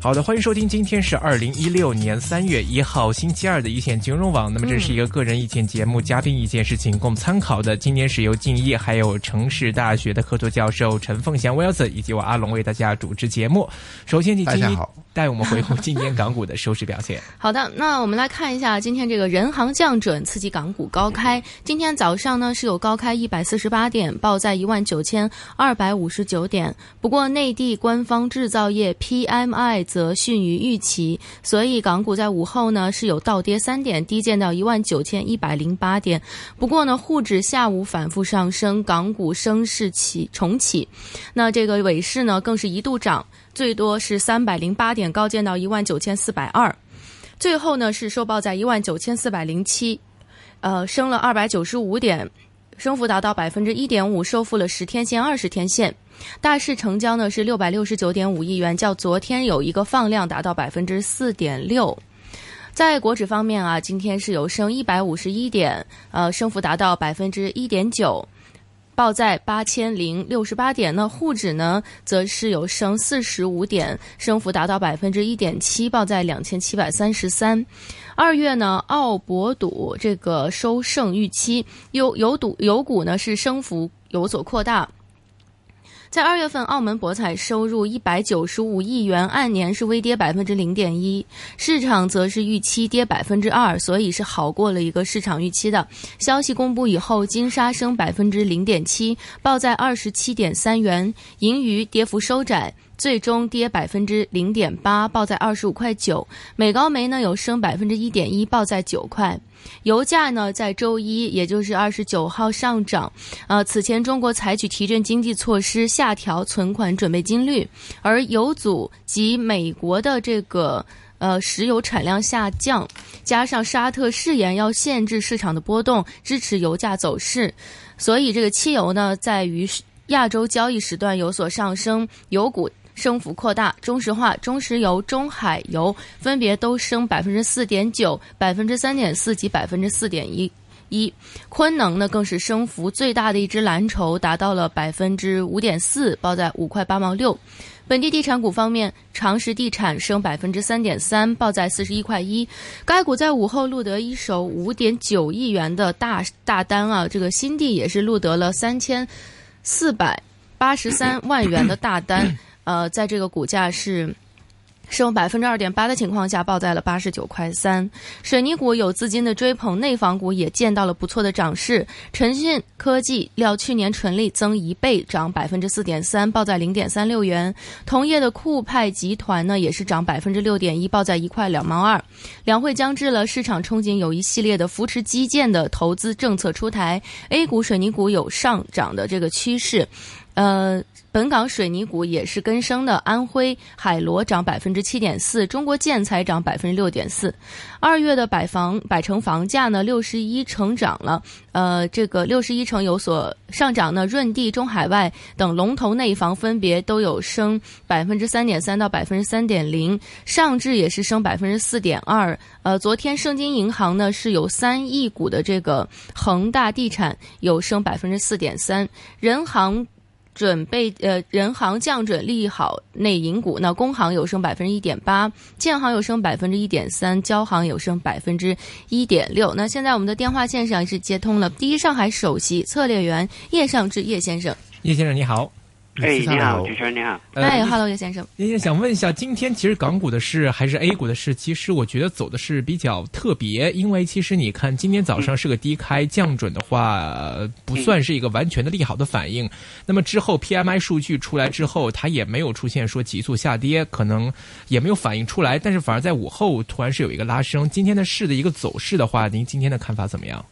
好的，欢迎收听，今天是二零一六年三月一号星期二的一线金融网。那么这是一个个人意见节目，嘉宾意见是仅供参考的。今天是由敬业还有城市大学的客座教授陈凤祥 Wilson 以及我阿龙为大家主持节目。首先，请大家好。带我们回顾今天港股的收市表现。好的，那我们来看一下今天这个人行降准刺激港股高开。今天早上呢是有高开一百四十八点，报在一万九千二百五十九点。不过内地官方制造业 PMI 则逊于预期，所以港股在午后呢是有倒跌三点，低见到一万九千一百零八点。不过呢，沪指下午反复上升，港股升势起重启。那这个尾市呢更是一度涨。最多是三百零八点，高见到一万九千四百二，最后呢是收报在一万九千四百零七，呃，升了二百九十五点，升幅达到百分之一点五，收复了十天线、二十天线。大市成交呢是六百六十九点五亿元，较昨天有一个放量，达到百分之四点六。在国指方面啊，今天是有升一百五十一点，呃，升幅达到百分之一点九。报在八千零六十八点，那沪指呢，则是有升四十五点，升幅达到百分之一点七，报在两千七百三十三。二月呢，澳博赌这个收胜预期，有有赌有股呢是升幅有所扩大。在二月份，澳门博彩收入一百九十五亿元，按年是微跌百分之零点一，市场则是预期跌百分之二，所以是好过了一个市场预期的。消息公布以后，金沙升百分之零点七，报在二十七点三元，盈余跌幅收窄。最终跌百分之零点八，报在二十五块九。美高梅呢有升百分之一点一，报在九块。油价呢在周一，也就是二十九号上涨。呃，此前中国采取提振经济措施，下调存款准备金率，而油组及美国的这个呃石油产量下降，加上沙特誓言要限制市场的波动，支持油价走势。所以这个汽油呢，在于亚洲交易时段有所上升，油股。升幅扩大，中石化、中石油、中海油分别都升百分之四点九、百分之三点四及百分之四点一一。昆能呢更是升幅最大的一只蓝筹，达到了百分之五点四，报在五块八毛六。本地地产股方面，长实地产升百分之三点三，报在四十一块一。该股在午后录得一手五点九亿元的大大单啊，这个新地也是录得了三千四百八十三万元的大单。呃，在这个股价是升百分之二点八的情况下，报在了八十九块三。水泥股有资金的追捧，内房股也见到了不错的涨势。腾讯科技料去年纯利增一倍，涨百分之四点三，报在零点三六元。同业的酷派集团呢，也是涨百分之六点一，报在一块两毛二。两会将至了，市场憧憬有一系列的扶持基建的投资政策出台，A 股水泥股有上涨的这个趋势。呃，本港水泥股也是跟升的，安徽海螺涨百分之七点四，中国建材涨百分之六点四。二月的百房百城房价呢，六十一成涨了，呃，这个六十一成有所上涨呢。润地、中海外等龙头内房分别都有升百分之三点三到百分之三点零，上至也是升百分之四点二。呃，昨天盛京银行呢是有三亿股的这个恒大地产有升百分之四点三，人行。准备呃，人行降准利好内银股，那工行有升百分之一点八，建行有升百分之一点三，交行有升百分之一点六。那现在我们的电话线上是接通了第一上海首席策略员叶尚志叶先生，叶先生你好。哎，你好，主持人你好。哎，Hello，叶先生。叶先生想问一下，今天其实港股的市还是 A 股的市，其实我觉得走的是比较特别，因为其实你看今天早上是个低开，降准的话不算是一个完全的利好的反应。那么之后 PMI 数据出来之后，它也没有出现说急速下跌，可能也没有反映出来，但是反而在午后突然是有一个拉升。今天的市的一个走势的话，您今天的看法怎么样？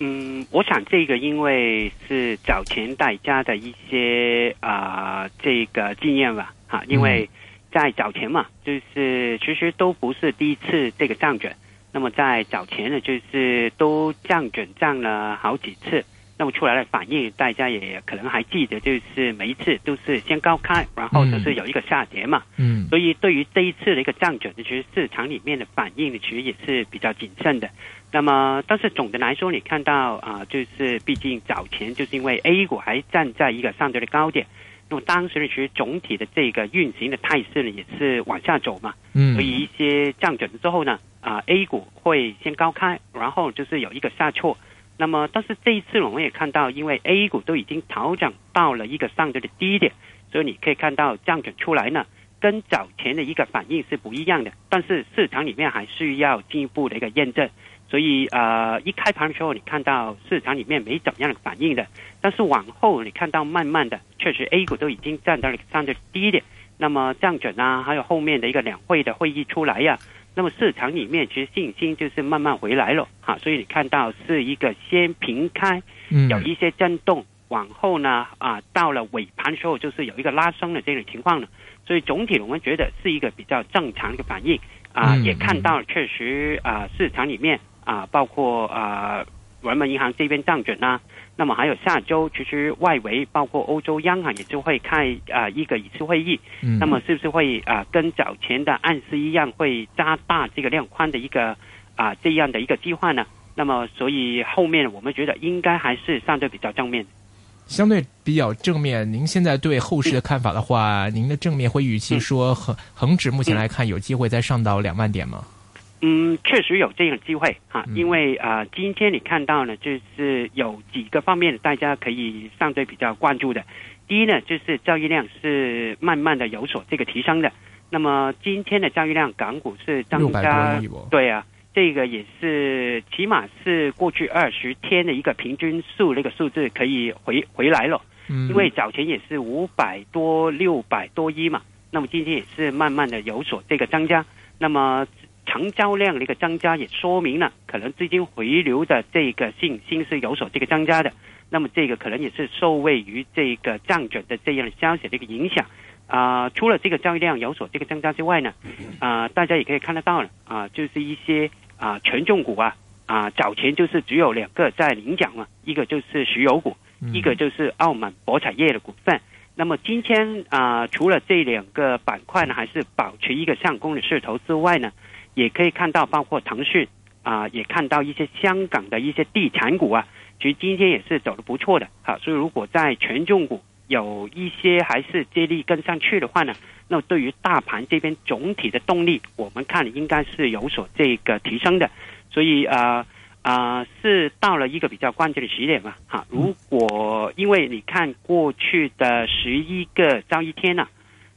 嗯，我想这个因为是早前大家的一些啊这个经验吧，哈，因为在早前嘛，就是其实都不是第一次这个降准，那么在早前呢，就是都降准降了好几次，那么出来的反应，大家也可能还记得，就是每一次都是先高开，然后就是有一个下跌嘛。嗯，所以对于这一次的一个降准，其实市场里面的反应呢，其实也是比较谨慎的。那么，但是总的来说，你看到啊、就是毕竟早前就是因为 A 股还站在一个相对的高点，那么当时呢，其实总体的这个运行的态势呢，也是往下走嘛。嗯所以一些降准之后呢，啊、a 股会先高开，然后就是有一个下挫。那么，但是这一次我们也看到，因为 A 股都已经调整到了一个上周的低点，所以你可以看到降准出来呢，跟早前的一个反应是不一样的。但是市场里面还需要进一步的一个验证。所以呃，一开盘的时候，你看到市场里面没怎么样的反应的，但是往后你看到慢慢的，确实 A 股都已经站到了相对低点。那么降准啊，还有后面的一个两会的会议出来呀、那么市场里面其实信心就是慢慢回来了哈，所以你看到是一个先平开，嗯有一些震动，往后呢啊到了尾盘的时候就是有一个拉升的这种情况了，所以总体我们觉得是一个比较正常的反应啊，嗯也看到确实啊市场里面啊包括啊人民银行这边降准啊。那么还有下周，其实外围包括欧洲央行也就会开啊一个一次会议，嗯那么是不是会啊、跟早前的暗示一样，会加大这个量宽的一个啊、这样的一个计划呢？那么所以后面我们觉得应该还是相对比较正面。相对比较正面。您现在对后市的看法的话，您的正面会预期说恒恒指目前来看有机会再上到两万点吗？嗯，确实有这样的机会哈，嗯因为啊、呃今天你看到呢，就是有几个方面大家可以相对比较关注的。第一呢，就是交易量是慢慢的有所这个提升的。那么今天的交易量，港股是增加。对啊，这个也是起码是过去二十天的一个平均数那个数字可以回回来了，嗯，因为早前也是五百多、六百多亿嘛，那么今天也是慢慢的有所这个增加，那么成交量的一个增加也说明了可能资金回流的这个信心是有所这个增加的，那么这个可能也是受惠于这个降准的这样的消息的一个影响。啊、除了这个交易量有所这个增加之外呢，啊、大家也可以看得到了啊、就是一些啊、权重股啊啊、早前就是只有两个在领奖嘛，一个就是石油股，嗯一个就是澳门博彩业的股份。那么今天啊、除了这两个板块呢，还是保持一个上攻的势头之外呢，也可以看到包括腾讯啊、也看到一些香港的一些地产股啊，其实今天也是走的不错的。哈，所以如果在权重股有一些还是接力跟上去的话呢，那么对于大盘这边总体的动力，我们看应该是有所这个提升的。所以啊啊、是到了一个比较关键的时点嘛，哈。如果因为你看过去的十一个交易天呢、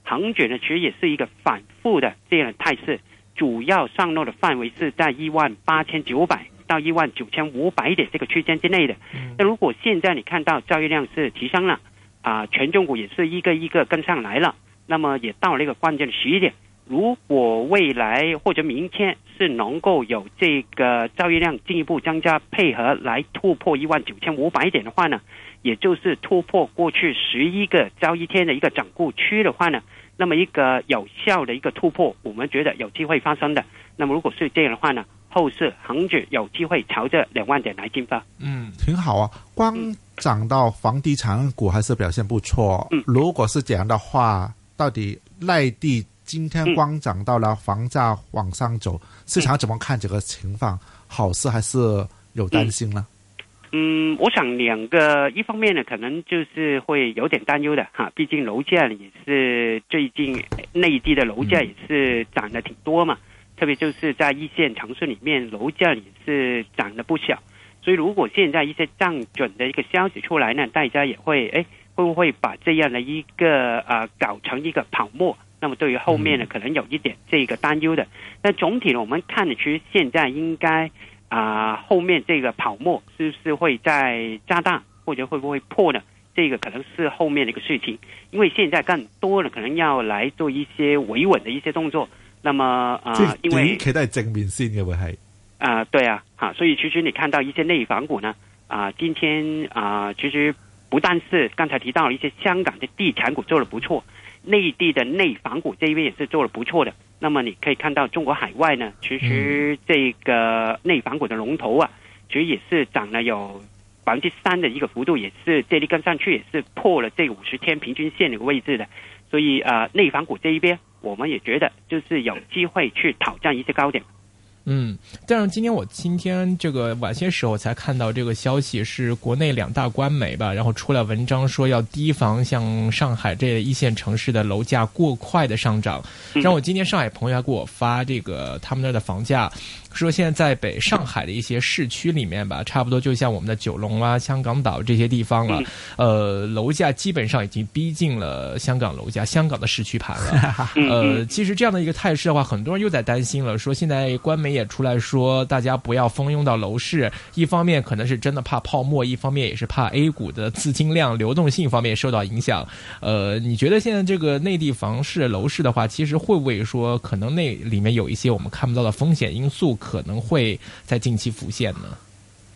恒指呢其实也是一个反复的这样的态势，主要上落的范围是在一万八千九百到一万九千五百点这个区间之内的。那如果现在你看到交易量是提升了，啊、权重股也是一个一个跟上来了，那么也到了一个关键的时点。如果未来或者明天是能够有这个交易量进一步增加，配合来突破一万九千五百点的话呢，也就是突破过去十一个交易天的一个整固区的话呢，那么一个有效的一个突破，我们觉得有机会发生的。那么如果是这样的话呢，后市恒指有机会朝着两万点来进发。嗯挺好啊。光涨到房地产股还是表现不错。嗯如果是这样的话，到底内地今天光涨到了房价往上走，市场怎么看这个情况？好事还是有担心呢？嗯，我想两个，一方面呢，可能就是会有点担忧的哈，毕竟楼价也是最近内地的楼价也是涨得挺多嘛，特别就是在一线城市里面，楼价也是涨了不小。所以如果现在一些降准的一个消息出来呢，大家也会哎，会不会把这样的一个呃搞成一个泡沫？那么对于后面呢，可能有一点这个担忧的。但总体呢，我们看呢，其实现在应该啊、后面这个泡沫是不是会再加大，或者会不会破呢？这个可能是后面的一个事情，因为现在更多了，可能要来做一些维稳的一些动作。那么啊、因为短期都系正面先嘅会系。啊、对啊，哈，所以其实你看到一些内房股呢，啊、今天啊、其实不但是刚才提到了一些香港的地产股做的不错，内地的内房股这一边也是做的不错的。那么你可以看到中国海外呢，其实这个内房股的龙头啊，其实也是涨了有百分之三的一个幅度，也是这里跟上去也是破了这个五十天平均线的一个位置的。所以呃，内房股这一边，我们也觉得就是有机会去挑战一些高点。嗯，但是今天我今天这个晚些时候才看到这个消息，是国内两大官媒吧，然后出了文章说要提防像上海这一线城市的楼价过快的上涨。让我今天上海朋友还给我发这个他们那儿的房价。说现在在北上海的一些市区里面吧，差不多就像我们的九龙啊、香港岛这些地方了，呃，楼价基本上已经逼近了香港楼价、香港的市区盘了。呃，其实这样的一个态势的话，很多人又在担心了，说现在官媒也出来说，大家不要蜂拥到楼市，一方面可能是真的怕泡沫，一方面也是怕 A 股的资金量、流动性方面受到影响。呃，你觉得现在这个内地房市楼市的话，其实会不会说可能那里面有一些我们看不到的风险因素？可能会在近期浮现呢。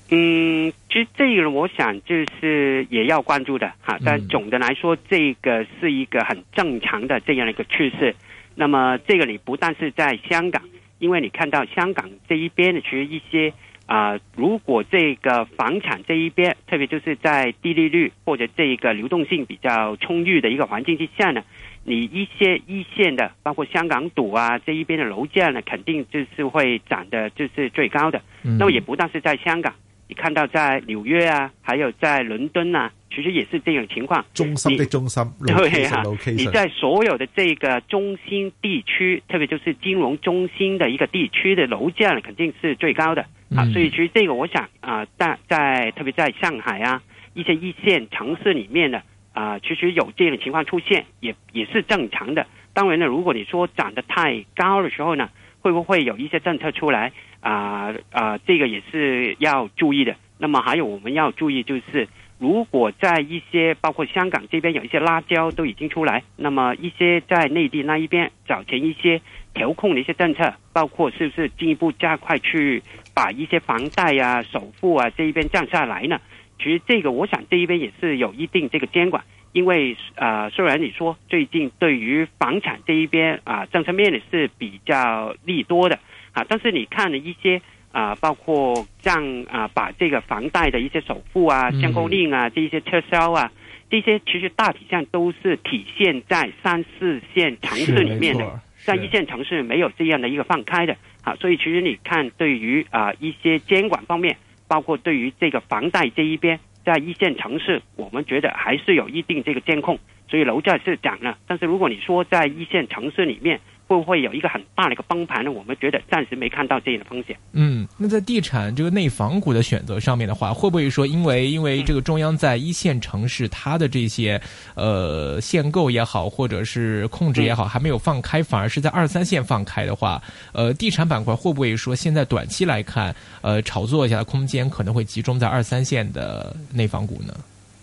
嗯，其实这个我想就是也要关注的哈。但总的来说，这个是一个很正常的这样的一个趋势。那么这个你不但是在香港，因为你看到香港这一边的其实一些啊，如果这个房产这一边，特别就是在低利率或者这一个流动性比较充裕的一个环境之下呢。你一些一线的，包括香港赌啊这一边的楼价呢，肯定就是会涨的，就是最高的。那么也不但是在香港，你看到在纽约啊，还有在伦敦啊，其实也是这种情况。中心的中心，对啊，你在所有的这个中心地区，特别就是金融中心的一个地区的楼价呢，肯定是最高的啊。所以其实这个我想啊，在在特别在上海啊一些一线城市里面呢。啊，其实有这样的情况出现，也也是正常的。当然呢，如果你说涨得太高的时候呢，会不会有一些政策出来啊啊？这个也是要注意的。那么还有我们要注意，就是如果在一些包括香港这边有一些辣椒都已经出来，那么一些在内地那一边早前一些调控的一些政策，包括是不是进一步加快去把一些房贷啊、首付啊这一边降下来呢？其实这个，我想这一边也是有一定这个监管，因为啊，虽然你说最近对于房产这一边啊，政策面呢是比较利多的啊，但是你看了一些啊，包括像啊，把这个房贷的一些首付啊、限购令啊、这一些撤销啊，这些其实大体上都是体现在三四线城市里面的，在一线城市没有这样的一个放开的啊，所以其实你看对于啊一些监管方面。包括对于这个房贷这一边，在一线城市，我们觉得还是有一定这个监控，所以楼价是涨了。但是如果你说在一线城市里面，会不会有一个很大的一个崩盘呢？我们觉得暂时没看到这样的风险。嗯，那在地产这个内房股的选择上面的话，会不会说因为因为这个中央在一线城市它的这些呃限购也好，或者是控制也好，还没有放开，反而是在二三线放开的话，呃，地产板块会不会说现在短期来看，呃，炒作一下的空间可能会集中在二三线的内房股呢？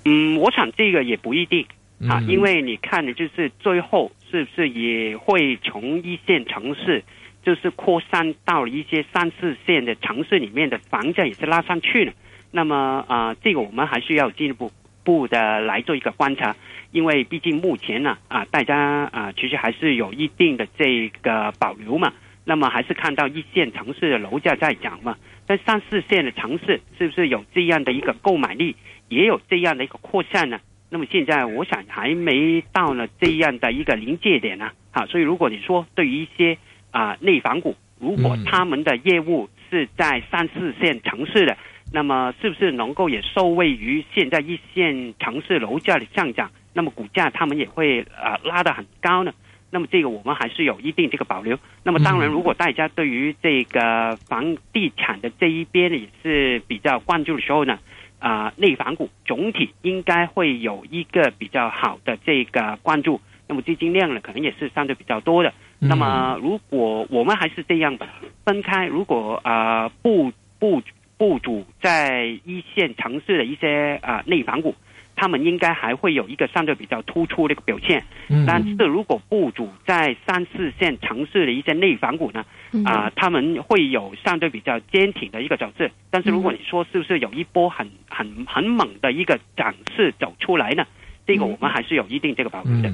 嗯，我想这个也不一定啊，因为你看的就是最后。是不是也会从一线城市，就是扩散到一些三四线的城市里面的房价也是拉上去了？那么啊，这个我们还是要进一步步的来做一个观察，因为毕竟目前呢啊，大家啊其实还是有一定的这个保留嘛。那么还是看到一线城市的楼价在涨嘛，但三四线的城市是不是有这样的一个购买力，也有这样的一个扩散呢？那么现在我想还没到了这样的一个临界点呢，好，所以如果你说对于一些啊内房股，如果他们的业务是在三四线城市的，那么是不是能够也受惠于现在一线城市楼价的上涨？那么股价他们也会啊拉得很高呢？那么这个我们还是有一定这个保留。那么当然，如果大家对于这个房地产的这一边也是比较关注的时候呢？啊，内房股总体应该会有一个比较好的这个关注，那么资金量呢，可能也是相对比较多的。那么，如果我们还是这样吧，分开，如果啊不不不主在一线城市的一些啊内房股。他们应该还会有一个相对比较突出的一个表现，但是如果不主在三四线城市的一些内房股呢，啊，他们会有相对比较坚挺的一个走势。但是如果你说是不是有一波很很很猛的一个涨势走出来呢？这个我们还是有一定这个保留的。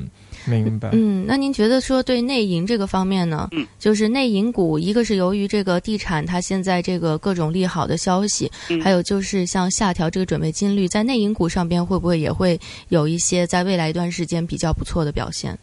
明白。嗯，那您觉得说对内银这个方面呢？嗯，就是内银股，一个是由于这个地产它现在这个各种利好的消息，嗯还有就是像下调这个准备金率，在内银股上边会不会也会有一些在未来一段时间比较不错的表现？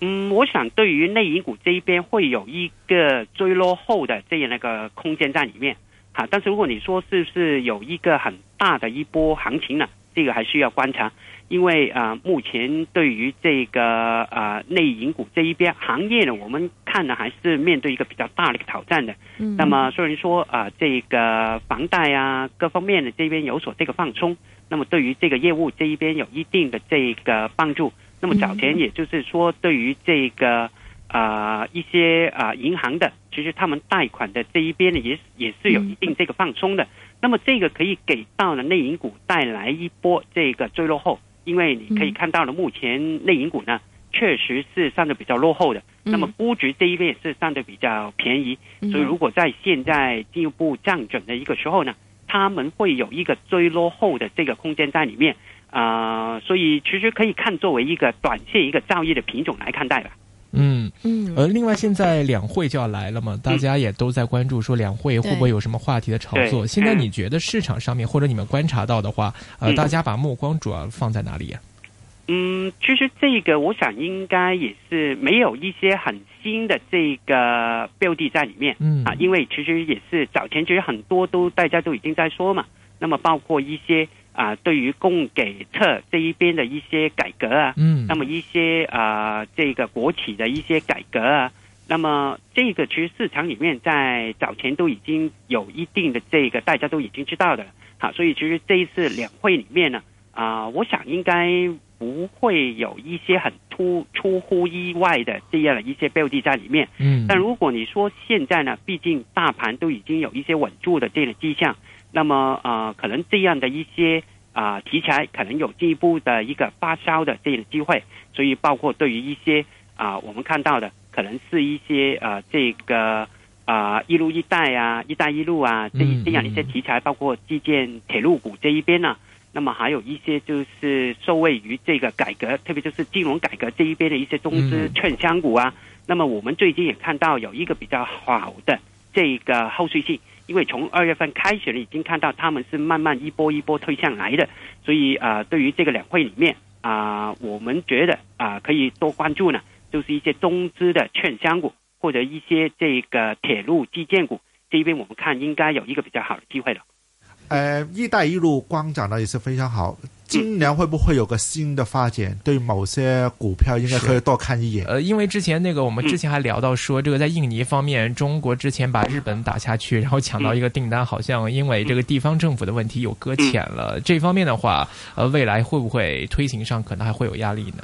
嗯，我想对于内银股这一边会有一个追落后的这样的一个空间在里面，哈。但是如果你说是不是有一个很大的一波行情呢？这个还需要观察，因为啊、呃目前对于这个呃内银股这一边行业呢，我们看呢还是面对一个比较大的一个挑战的。嗯，那么虽然说啊、呃这个房贷啊各方面的这边有所这个放松，那么对于这个业务这一边有一定的这个帮助。那么早前也就是说，对于这个啊、呃一些啊、呃银行的，其实他们贷款的这一边呢，也也是有一定这个放松的。那么这个可以给到了内银股带来一波这个追落后，因为你可以看到了，目前内银股呢确实是相对比较落后的。嗯那么估值这一边也是相对比较便宜，嗯所以如果在现在进一步降准的一个时候呢，他们会有一个追落后的这个空间在里面啊、所以其实可以看作为一个短线一个造业的品种来看待吧。嗯，嗯。呃，另外现在两会就要来了嘛，大家也都在关注说两会会不会有什么话题的炒作。现在你觉得市场上面或者你们观察到的话，呃，嗯。大家把目光主要放在哪里呀、嗯，其实这个我想应该也是没有一些很新的这个标的在里面。嗯。啊，因为其实也是早前其实很多都大家都已经在说嘛，那么包括一些啊对于供给侧这一边的一些改革啊，嗯，那么一些啊、这个国企的一些改革啊，那么这个其实市场里面在早前都已经有一定的这个大家都已经知道的了，好，所以其实这一次两会里面呢，啊、我想应该不会有一些很突出乎意外的这样的一些标的在里面。嗯，但如果你说现在呢，毕竟大盘都已经有一些稳住的这样的迹象，那么呃，可能这样的一些啊、题材可能有进一步的一个发烧的这样的机会，所以包括对于一些啊、我们看到的可能是一些呃这个啊、一路一带啊、一带一路啊这嗯这样的一些题材，包括基建、铁路股这一边呢、那么还有一些就是受惠于这个改革，特别就是金融改革这一边的一些中资嗯券商股啊。那么我们最近也看到有一个比较好的这个后续性，因为从二月份开始呢，已经看到他们是慢慢一波一波推向来的，所以啊、对于这个两会里面啊、我们觉得啊、可以多关注呢，就是一些中资的券商股或者一些这个铁路基建股这边，我们看应该有一个比较好的机会了。呃，“一带一路”光涨的也是非常好。今年会不会有个新的发展？对某些股票应该可以多看一眼。呃，因为之前那个我们之前还聊到说，这个在印尼方面，中国之前把日本打下去，然后抢到一个订单，好像因为这个地方政府的问题有搁浅了。这方面的话，呃，未来会不会推行上可能还会有压力呢？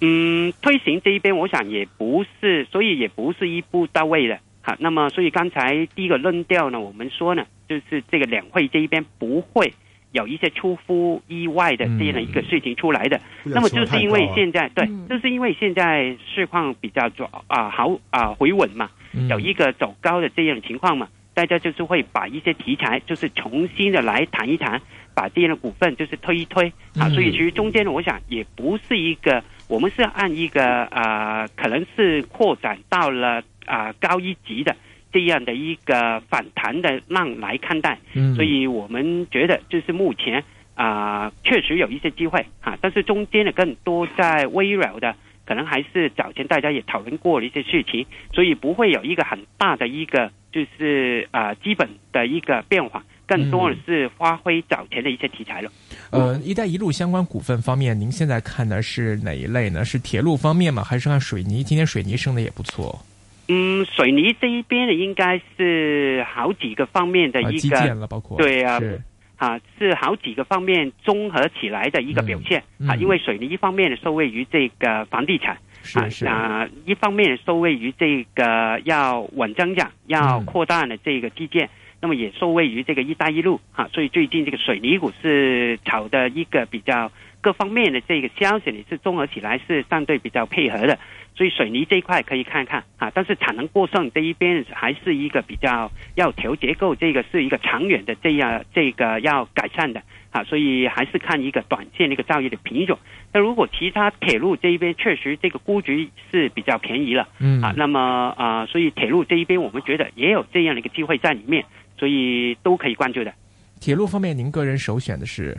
嗯，推行这一边，我想也不是，所以也不是一步到位的。好，那么所以刚才第一个论调呢，我们说呢，就是这个两会这一边不会有一些出乎意外的这样的一个事情出来的。那么就是因为现在对嗯，就是因为现在市况比较走啊好啊回稳嘛，嗯。有一个走高的这样的情况嘛，大家就是会把一些题材就是重新的来谈一谈，把这样的股份就是推一推啊，嗯。所以其实中间呢，我想也不是一个，我们是按一个啊、呃可能是扩展到了啊、高一级的这样的一个反弹的浪来看待，嗯所以我们觉得就是目前啊、确实有一些机会哈、但是中间的更多在微扰的，可能还是早前大家也讨论过的一些事情，所以不会有一个很大的一个就是啊、基本的一个变化，更多的是发挥早前的一些题材了。呃，“一带一路”相关股份方面，您现在看的是哪一类呢？是铁路方面吗？还是看水泥？今天水泥升的也不错，嗯，水泥这一边呢，应该是好几个方面的啊，一个、基建了，包括对啊是啊，是好几个方面综合起来的一个表现、啊。因为水泥一方面受惠于这个房地产啊是是，啊，一方面受惠于这个要稳增长、要嗯扩大的这个基建，那么也受惠于这个“一带一路”啊。所以最近这个水泥股是炒的一个比较各方面的这个消息，你是综合起来是相对比较配合的。所以水泥这一块可以看看啊，但是产能过剩这一边还是一个比较要调结构，这个是一个长远的这样这个要改善的啊，所以还是看一个短线的一个造业的品种。那如果其他铁路这一边确实这个估值是比较便宜了，嗯啊，那么啊，所以铁路这一边我们觉得也有这样的一个机会在里面，所以都可以关注的。铁路方面，您个人首选的是？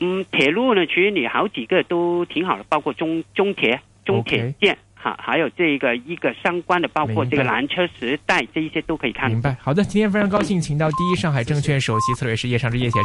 嗯，铁路呢，其实你好几个都挺好的，包括中中铁、中铁建。好，还有这个一个相关的，包括这个蓝车时代这一些都可以看。明白。好的，今天非常高兴，请到第一上海证券首席策略师叶尚志叶先生。